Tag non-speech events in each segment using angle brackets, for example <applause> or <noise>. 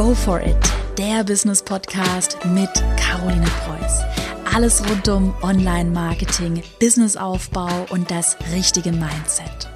Go for it, der Business Podcast mit Caroline Preuß. Alles rund um Online-Marketing, Businessaufbau und das richtige Mindset.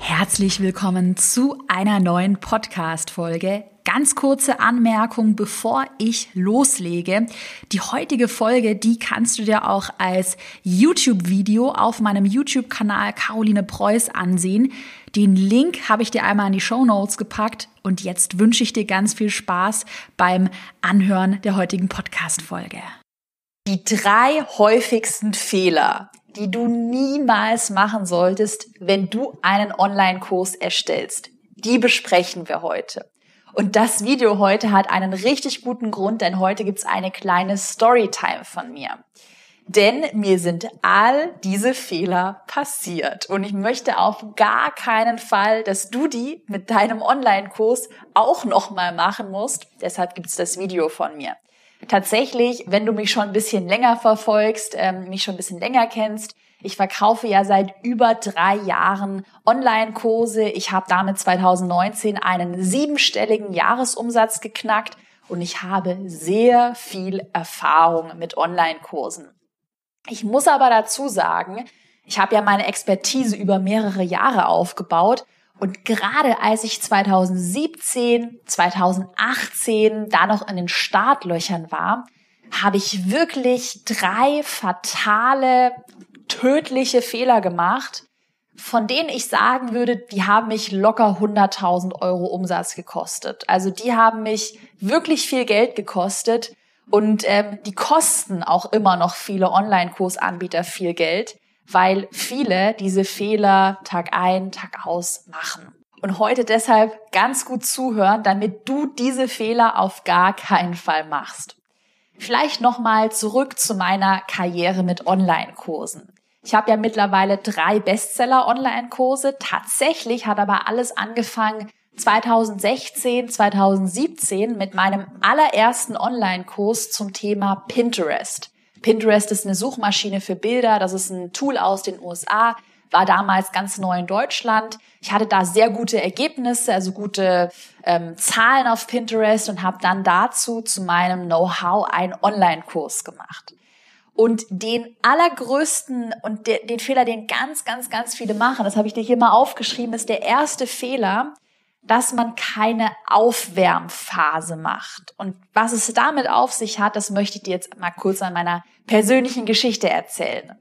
Herzlich willkommen zu einer neuen Podcast-Folge. Ganz kurze Anmerkung, bevor ich loslege. Die heutige Folge, die kannst du dir auch als YouTube-Video auf meinem YouTube-Kanal Caroline Preuß ansehen. Den Link habe ich dir einmal in die Show Notes gepackt und jetzt wünsche ich dir ganz viel Spaß beim Anhören der heutigen Podcast-Folge. Die drei häufigsten Fehler, die du niemals machen solltest, wenn du einen Online-Kurs erstellst, die besprechen wir heute. Und das Video heute hat einen richtig guten Grund, denn heute gibt's eine kleine Storytime von mir. Denn mir sind all diese Fehler passiert. Und ich möchte auf gar keinen Fall, dass du die mit deinem Online-Kurs auch nochmal machen musst. Deshalb gibt's das Video von mir. Tatsächlich, wenn du mich schon ein bisschen länger verfolgst, ähm, mich schon ein bisschen länger kennst, ich verkaufe ja seit über drei Jahren Online-Kurse. Ich habe damit 2019 einen siebenstelligen Jahresumsatz geknackt und ich habe sehr viel Erfahrung mit Online-Kursen. Ich muss aber dazu sagen, ich habe ja meine Expertise über mehrere Jahre aufgebaut und gerade als ich 2017, 2018 da noch in den Startlöchern war, habe ich wirklich drei fatale tödliche Fehler gemacht, von denen ich sagen würde, die haben mich locker 100.000 Euro Umsatz gekostet. Also die haben mich wirklich viel Geld gekostet und ähm, die kosten auch immer noch viele Online-Kursanbieter viel Geld, weil viele diese Fehler Tag ein, Tag aus machen. Und heute deshalb ganz gut zuhören, damit du diese Fehler auf gar keinen Fall machst. Vielleicht nochmal zurück zu meiner Karriere mit Online-Kursen. Ich habe ja mittlerweile drei Bestseller-Online-Kurse. Tatsächlich hat aber alles angefangen 2016, 2017 mit meinem allerersten Online-Kurs zum Thema Pinterest. Pinterest ist eine Suchmaschine für Bilder. Das ist ein Tool aus den USA. War damals ganz neu in Deutschland. Ich hatte da sehr gute Ergebnisse, also gute ähm, Zahlen auf Pinterest und habe dann dazu zu meinem Know-how einen Online-Kurs gemacht. Und den allergrößten und de, den Fehler, den ganz, ganz, ganz viele machen, das habe ich dir hier mal aufgeschrieben, ist der erste Fehler, dass man keine Aufwärmphase macht. Und was es damit auf sich hat, das möchte ich dir jetzt mal kurz an meiner persönlichen Geschichte erzählen.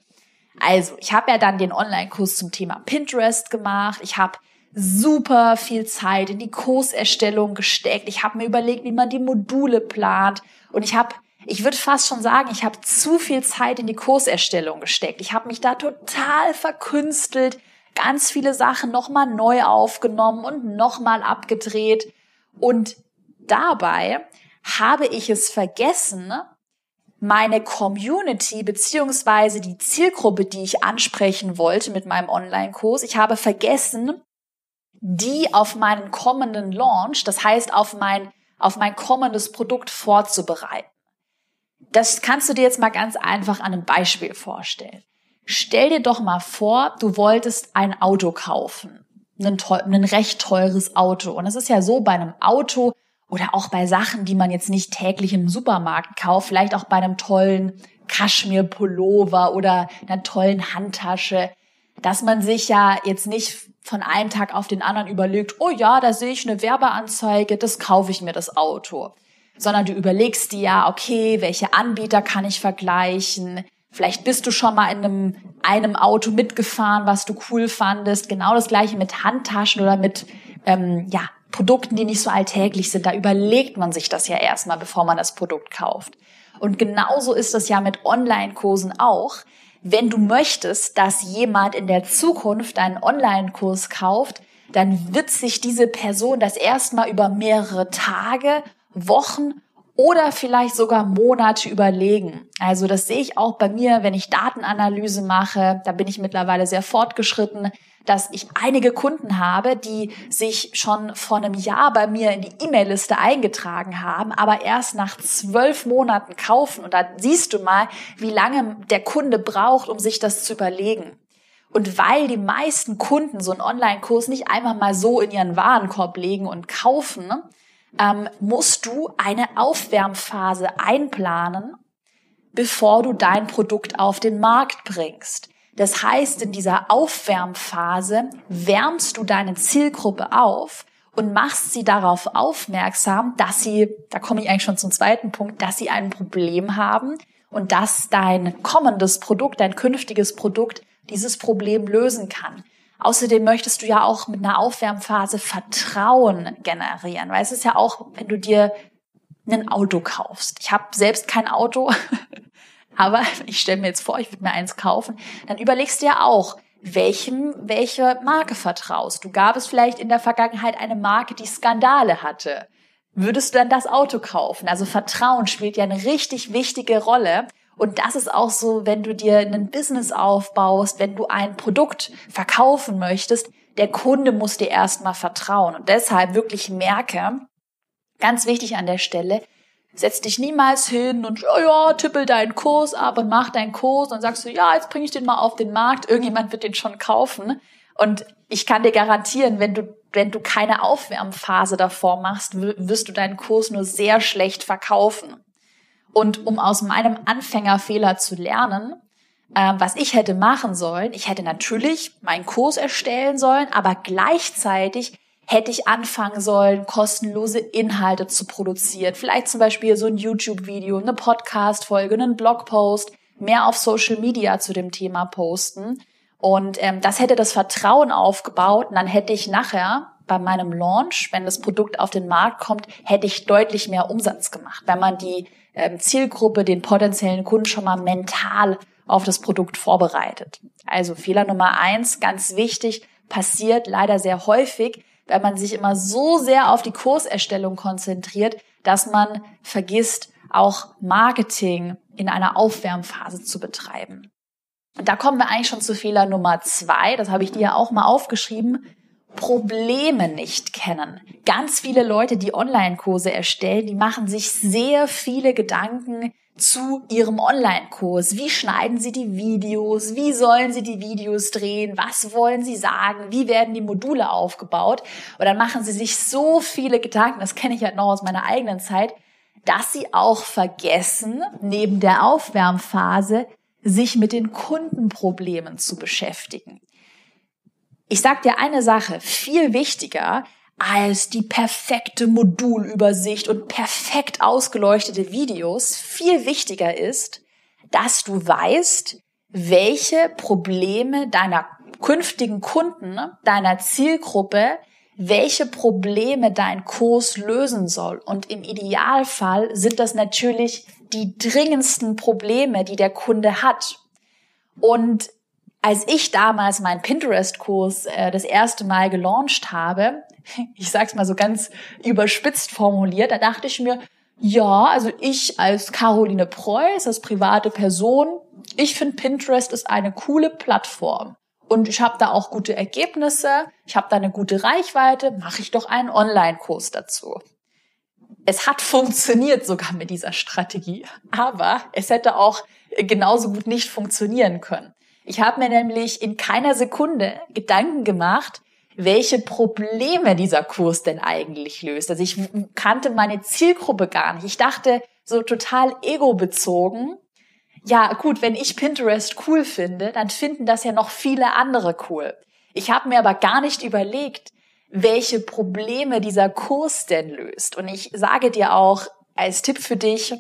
Also, ich habe ja dann den Online-Kurs zum Thema Pinterest gemacht. Ich habe super viel Zeit in die Kurserstellung gesteckt. Ich habe mir überlegt, wie man die Module plant. Und ich habe ich würde fast schon sagen, ich habe zu viel Zeit in die Kurserstellung gesteckt. Ich habe mich da total verkünstelt, ganz viele Sachen nochmal neu aufgenommen und nochmal abgedreht. Und dabei habe ich es vergessen, meine Community beziehungsweise die Zielgruppe, die ich ansprechen wollte mit meinem Online-Kurs, ich habe vergessen, die auf meinen kommenden Launch, das heißt auf mein, auf mein kommendes Produkt vorzubereiten. Das kannst du dir jetzt mal ganz einfach an einem Beispiel vorstellen. Stell dir doch mal vor, du wolltest ein Auto kaufen. Ein, ein recht teures Auto. Und es ist ja so bei einem Auto oder auch bei Sachen, die man jetzt nicht täglich im Supermarkt kauft, vielleicht auch bei einem tollen Kaschmir-Pullover oder einer tollen Handtasche, dass man sich ja jetzt nicht von einem Tag auf den anderen überlegt, oh ja, da sehe ich eine Werbeanzeige, das kaufe ich mir das Auto sondern du überlegst dir ja, okay, welche Anbieter kann ich vergleichen? Vielleicht bist du schon mal in einem, einem Auto mitgefahren, was du cool fandest. Genau das gleiche mit Handtaschen oder mit ähm, ja, Produkten, die nicht so alltäglich sind. Da überlegt man sich das ja erstmal, bevor man das Produkt kauft. Und genauso ist das ja mit Online-Kursen auch. Wenn du möchtest, dass jemand in der Zukunft einen Online-Kurs kauft, dann wird sich diese Person das erstmal über mehrere Tage Wochen oder vielleicht sogar Monate überlegen. Also das sehe ich auch bei mir, wenn ich Datenanalyse mache. Da bin ich mittlerweile sehr fortgeschritten, dass ich einige Kunden habe, die sich schon vor einem Jahr bei mir in die E-Mail-Liste eingetragen haben, aber erst nach zwölf Monaten kaufen. Und da siehst du mal, wie lange der Kunde braucht, um sich das zu überlegen. Und weil die meisten Kunden so einen Online-Kurs nicht einfach mal so in ihren Warenkorb legen und kaufen, ähm, musst du eine Aufwärmphase einplanen, bevor du dein Produkt auf den Markt bringst. Das heißt, in dieser Aufwärmphase wärmst du deine Zielgruppe auf und machst sie darauf aufmerksam, dass sie, da komme ich eigentlich schon zum zweiten Punkt, dass sie ein Problem haben und dass dein kommendes Produkt, dein künftiges Produkt dieses Problem lösen kann. Außerdem möchtest du ja auch mit einer Aufwärmphase Vertrauen generieren, weil es ist ja auch, wenn du dir ein Auto kaufst. Ich habe selbst kein Auto, <laughs> aber ich stelle mir jetzt vor, ich würde mir eins kaufen, dann überlegst du ja auch, welchem, welche Marke vertraust. Du gab es vielleicht in der Vergangenheit eine Marke, die Skandale hatte. Würdest du dann das Auto kaufen? Also Vertrauen spielt ja eine richtig wichtige Rolle. Und das ist auch so, wenn du dir ein Business aufbaust, wenn du ein Produkt verkaufen möchtest, der Kunde muss dir erstmal vertrauen. Und deshalb wirklich merke, ganz wichtig an der Stelle, setz dich niemals hin und oh ja, tippel deinen Kurs ab und mach deinen Kurs und sagst du, ja, jetzt bringe ich den mal auf den Markt, irgendjemand wird den schon kaufen. Und ich kann dir garantieren, wenn du wenn du keine Aufwärmphase davor machst, wirst du deinen Kurs nur sehr schlecht verkaufen. Und um aus meinem Anfängerfehler zu lernen, äh, was ich hätte machen sollen, ich hätte natürlich meinen Kurs erstellen sollen, aber gleichzeitig hätte ich anfangen sollen, kostenlose Inhalte zu produzieren. Vielleicht zum Beispiel so ein YouTube-Video, eine Podcast-Folge, einen Blogpost, mehr auf Social Media zu dem Thema posten. Und ähm, das hätte das Vertrauen aufgebaut und dann hätte ich nachher bei meinem Launch, wenn das Produkt auf den Markt kommt, hätte ich deutlich mehr Umsatz gemacht, wenn man die ähm, Zielgruppe, den potenziellen Kunden schon mal mental auf das Produkt vorbereitet. Also Fehler Nummer eins, ganz wichtig, passiert leider sehr häufig, wenn man sich immer so sehr auf die Kurserstellung konzentriert, dass man vergisst, auch Marketing in einer Aufwärmphase zu betreiben. Und da kommen wir eigentlich schon zu Fehler Nummer zwei. Das habe ich dir auch mal aufgeschrieben. Probleme nicht kennen. Ganz viele Leute, die Online-Kurse erstellen, die machen sich sehr viele Gedanken zu ihrem Online-Kurs. Wie schneiden sie die Videos? Wie sollen sie die Videos drehen? Was wollen sie sagen? Wie werden die Module aufgebaut? Und dann machen sie sich so viele Gedanken, das kenne ich halt noch aus meiner eigenen Zeit, dass sie auch vergessen, neben der Aufwärmphase sich mit den Kundenproblemen zu beschäftigen. Ich sag dir eine Sache, viel wichtiger als die perfekte Modulübersicht und perfekt ausgeleuchtete Videos, viel wichtiger ist, dass du weißt, welche Probleme deiner künftigen Kunden, deiner Zielgruppe, welche Probleme dein Kurs lösen soll. Und im Idealfall sind das natürlich die dringendsten Probleme, die der Kunde hat. Und als ich damals meinen Pinterest-Kurs äh, das erste Mal gelauncht habe, <laughs> ich sag's mal so ganz überspitzt formuliert, da dachte ich mir, ja, also ich als Caroline Preuß, als private Person, ich finde Pinterest ist eine coole Plattform. Und ich habe da auch gute Ergebnisse, ich habe da eine gute Reichweite, mache ich doch einen Online-Kurs dazu. Es hat funktioniert sogar mit dieser Strategie, aber es hätte auch genauso gut nicht funktionieren können. Ich habe mir nämlich in keiner Sekunde Gedanken gemacht, welche Probleme dieser Kurs denn eigentlich löst. Also ich kannte meine Zielgruppe gar nicht. Ich dachte so total ego-bezogen, ja gut, wenn ich Pinterest cool finde, dann finden das ja noch viele andere cool. Ich habe mir aber gar nicht überlegt, welche Probleme dieser Kurs denn löst. Und ich sage dir auch als Tipp für dich,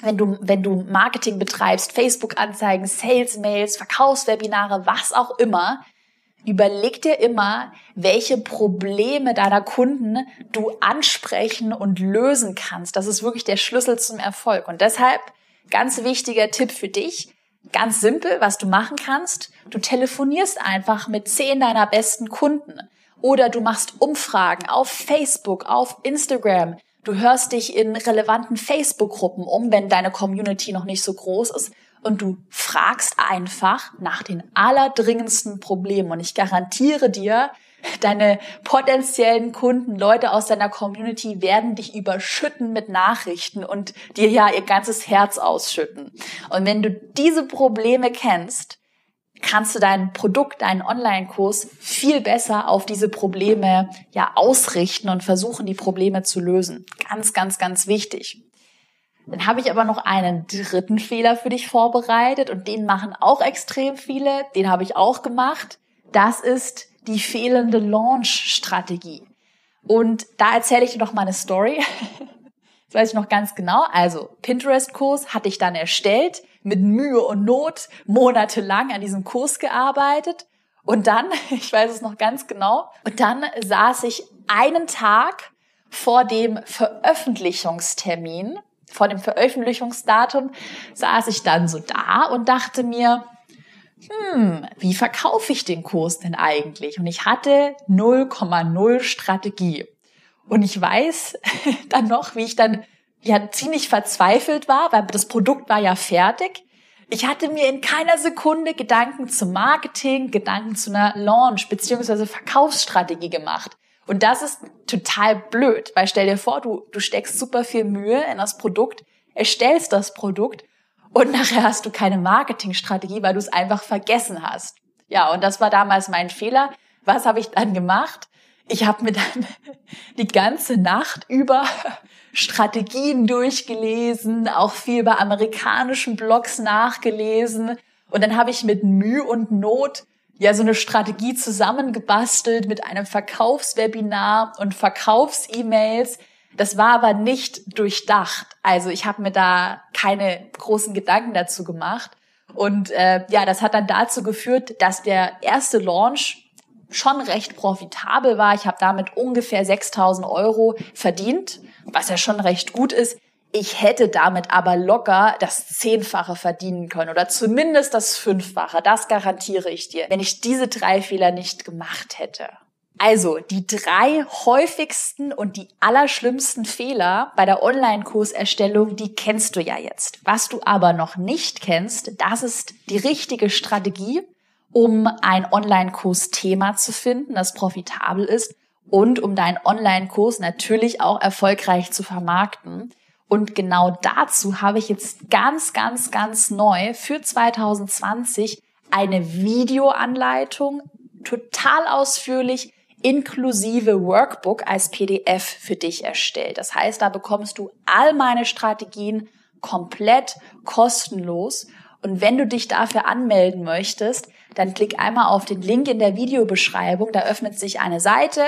wenn du, wenn du Marketing betreibst, Facebook-Anzeigen, Sales-Mails, Verkaufswebinare, was auch immer, überleg dir immer, welche Probleme deiner Kunden du ansprechen und lösen kannst. Das ist wirklich der Schlüssel zum Erfolg. Und deshalb ganz wichtiger Tipp für dich. Ganz simpel, was du machen kannst. Du telefonierst einfach mit zehn deiner besten Kunden. Oder du machst Umfragen auf Facebook, auf Instagram. Du hörst dich in relevanten Facebook-Gruppen um, wenn deine Community noch nicht so groß ist und du fragst einfach nach den allerdringendsten Problemen. Und ich garantiere dir, deine potenziellen Kunden, Leute aus deiner Community werden dich überschütten mit Nachrichten und dir ja ihr ganzes Herz ausschütten. Und wenn du diese Probleme kennst, kannst du dein Produkt, deinen Online-Kurs viel besser auf diese Probleme ja ausrichten und versuchen, die Probleme zu lösen. Ganz, ganz, ganz wichtig. Dann habe ich aber noch einen dritten Fehler für dich vorbereitet und den machen auch extrem viele. Den habe ich auch gemacht. Das ist die fehlende Launch-Strategie. Und da erzähle ich dir noch mal eine Story. <laughs> Das weiß ich noch ganz genau. Also Pinterest-Kurs hatte ich dann erstellt, mit Mühe und Not monatelang an diesem Kurs gearbeitet. Und dann, <laughs> ich weiß es noch ganz genau, und dann saß ich einen Tag vor dem Veröffentlichungstermin, vor dem Veröffentlichungsdatum, saß ich dann so da und dachte mir, hm, wie verkaufe ich den Kurs denn eigentlich? Und ich hatte 0,0 Strategie. Und ich weiß <laughs> dann noch, wie ich dann ja ziemlich verzweifelt war, weil das Produkt war ja fertig. Ich hatte mir in keiner Sekunde Gedanken zum Marketing, Gedanken zu einer Launch beziehungsweise Verkaufsstrategie gemacht. Und das ist total blöd, weil stell dir vor, du, du steckst super viel Mühe in das Produkt, erstellst das Produkt und <laughs> nachher hast du keine Marketingstrategie, weil du es einfach vergessen hast. Ja, und das war damals mein Fehler. Was habe ich dann gemacht? Ich habe mir dann <laughs> die ganze Nacht über Strategien durchgelesen, auch viel bei amerikanischen Blogs nachgelesen. Und dann habe ich mit Mühe und Not ja so eine Strategie zusammengebastelt mit einem Verkaufswebinar und Verkaufs-E-Mails. Das war aber nicht durchdacht. Also ich habe mir da keine großen Gedanken dazu gemacht. Und äh, ja, das hat dann dazu geführt, dass der erste Launch schon recht profitabel war. Ich habe damit ungefähr 6000 Euro verdient, was ja schon recht gut ist. Ich hätte damit aber locker das Zehnfache verdienen können oder zumindest das Fünffache. Das garantiere ich dir, wenn ich diese drei Fehler nicht gemacht hätte. Also die drei häufigsten und die allerschlimmsten Fehler bei der Online-Kurserstellung, die kennst du ja jetzt. Was du aber noch nicht kennst, das ist die richtige Strategie, um ein Online-Kurs-Thema zu finden, das profitabel ist und um deinen Online-Kurs natürlich auch erfolgreich zu vermarkten. Und genau dazu habe ich jetzt ganz, ganz, ganz neu für 2020 eine Videoanleitung, total ausführlich, inklusive Workbook als PDF für dich erstellt. Das heißt, da bekommst du all meine Strategien komplett kostenlos. Und wenn du dich dafür anmelden möchtest, dann klick einmal auf den Link in der Videobeschreibung. Da öffnet sich eine Seite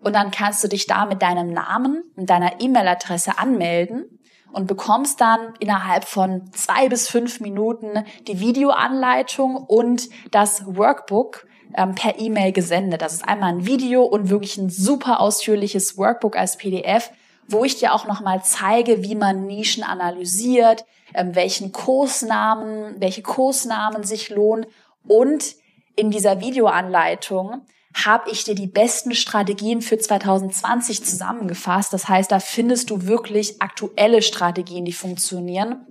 und dann kannst du dich da mit deinem Namen und deiner E-Mail-Adresse anmelden und bekommst dann innerhalb von zwei bis fünf Minuten die Videoanleitung und das Workbook ähm, per E-Mail gesendet. Das ist einmal ein Video und wirklich ein super ausführliches Workbook als PDF, wo ich dir auch nochmal zeige, wie man Nischen analysiert, ähm, welchen Kursnamen, welche Kursnamen sich lohnen und in dieser Videoanleitung habe ich dir die besten Strategien für 2020 zusammengefasst. Das heißt, da findest du wirklich aktuelle Strategien, die funktionieren.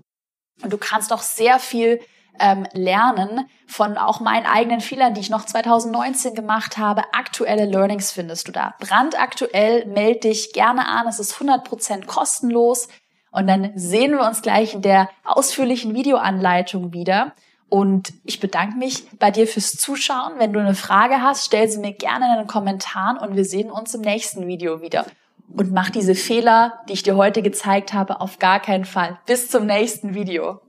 Und du kannst auch sehr viel ähm, lernen von auch meinen eigenen Fehlern, die ich noch 2019 gemacht habe. Aktuelle Learnings findest du da. Brandaktuell, melde dich gerne an. Es ist 100% kostenlos. Und dann sehen wir uns gleich in der ausführlichen Videoanleitung wieder. Und ich bedanke mich bei dir fürs Zuschauen. Wenn du eine Frage hast, stell sie mir gerne in den Kommentaren und wir sehen uns im nächsten Video wieder. Und mach diese Fehler, die ich dir heute gezeigt habe, auf gar keinen Fall. Bis zum nächsten Video.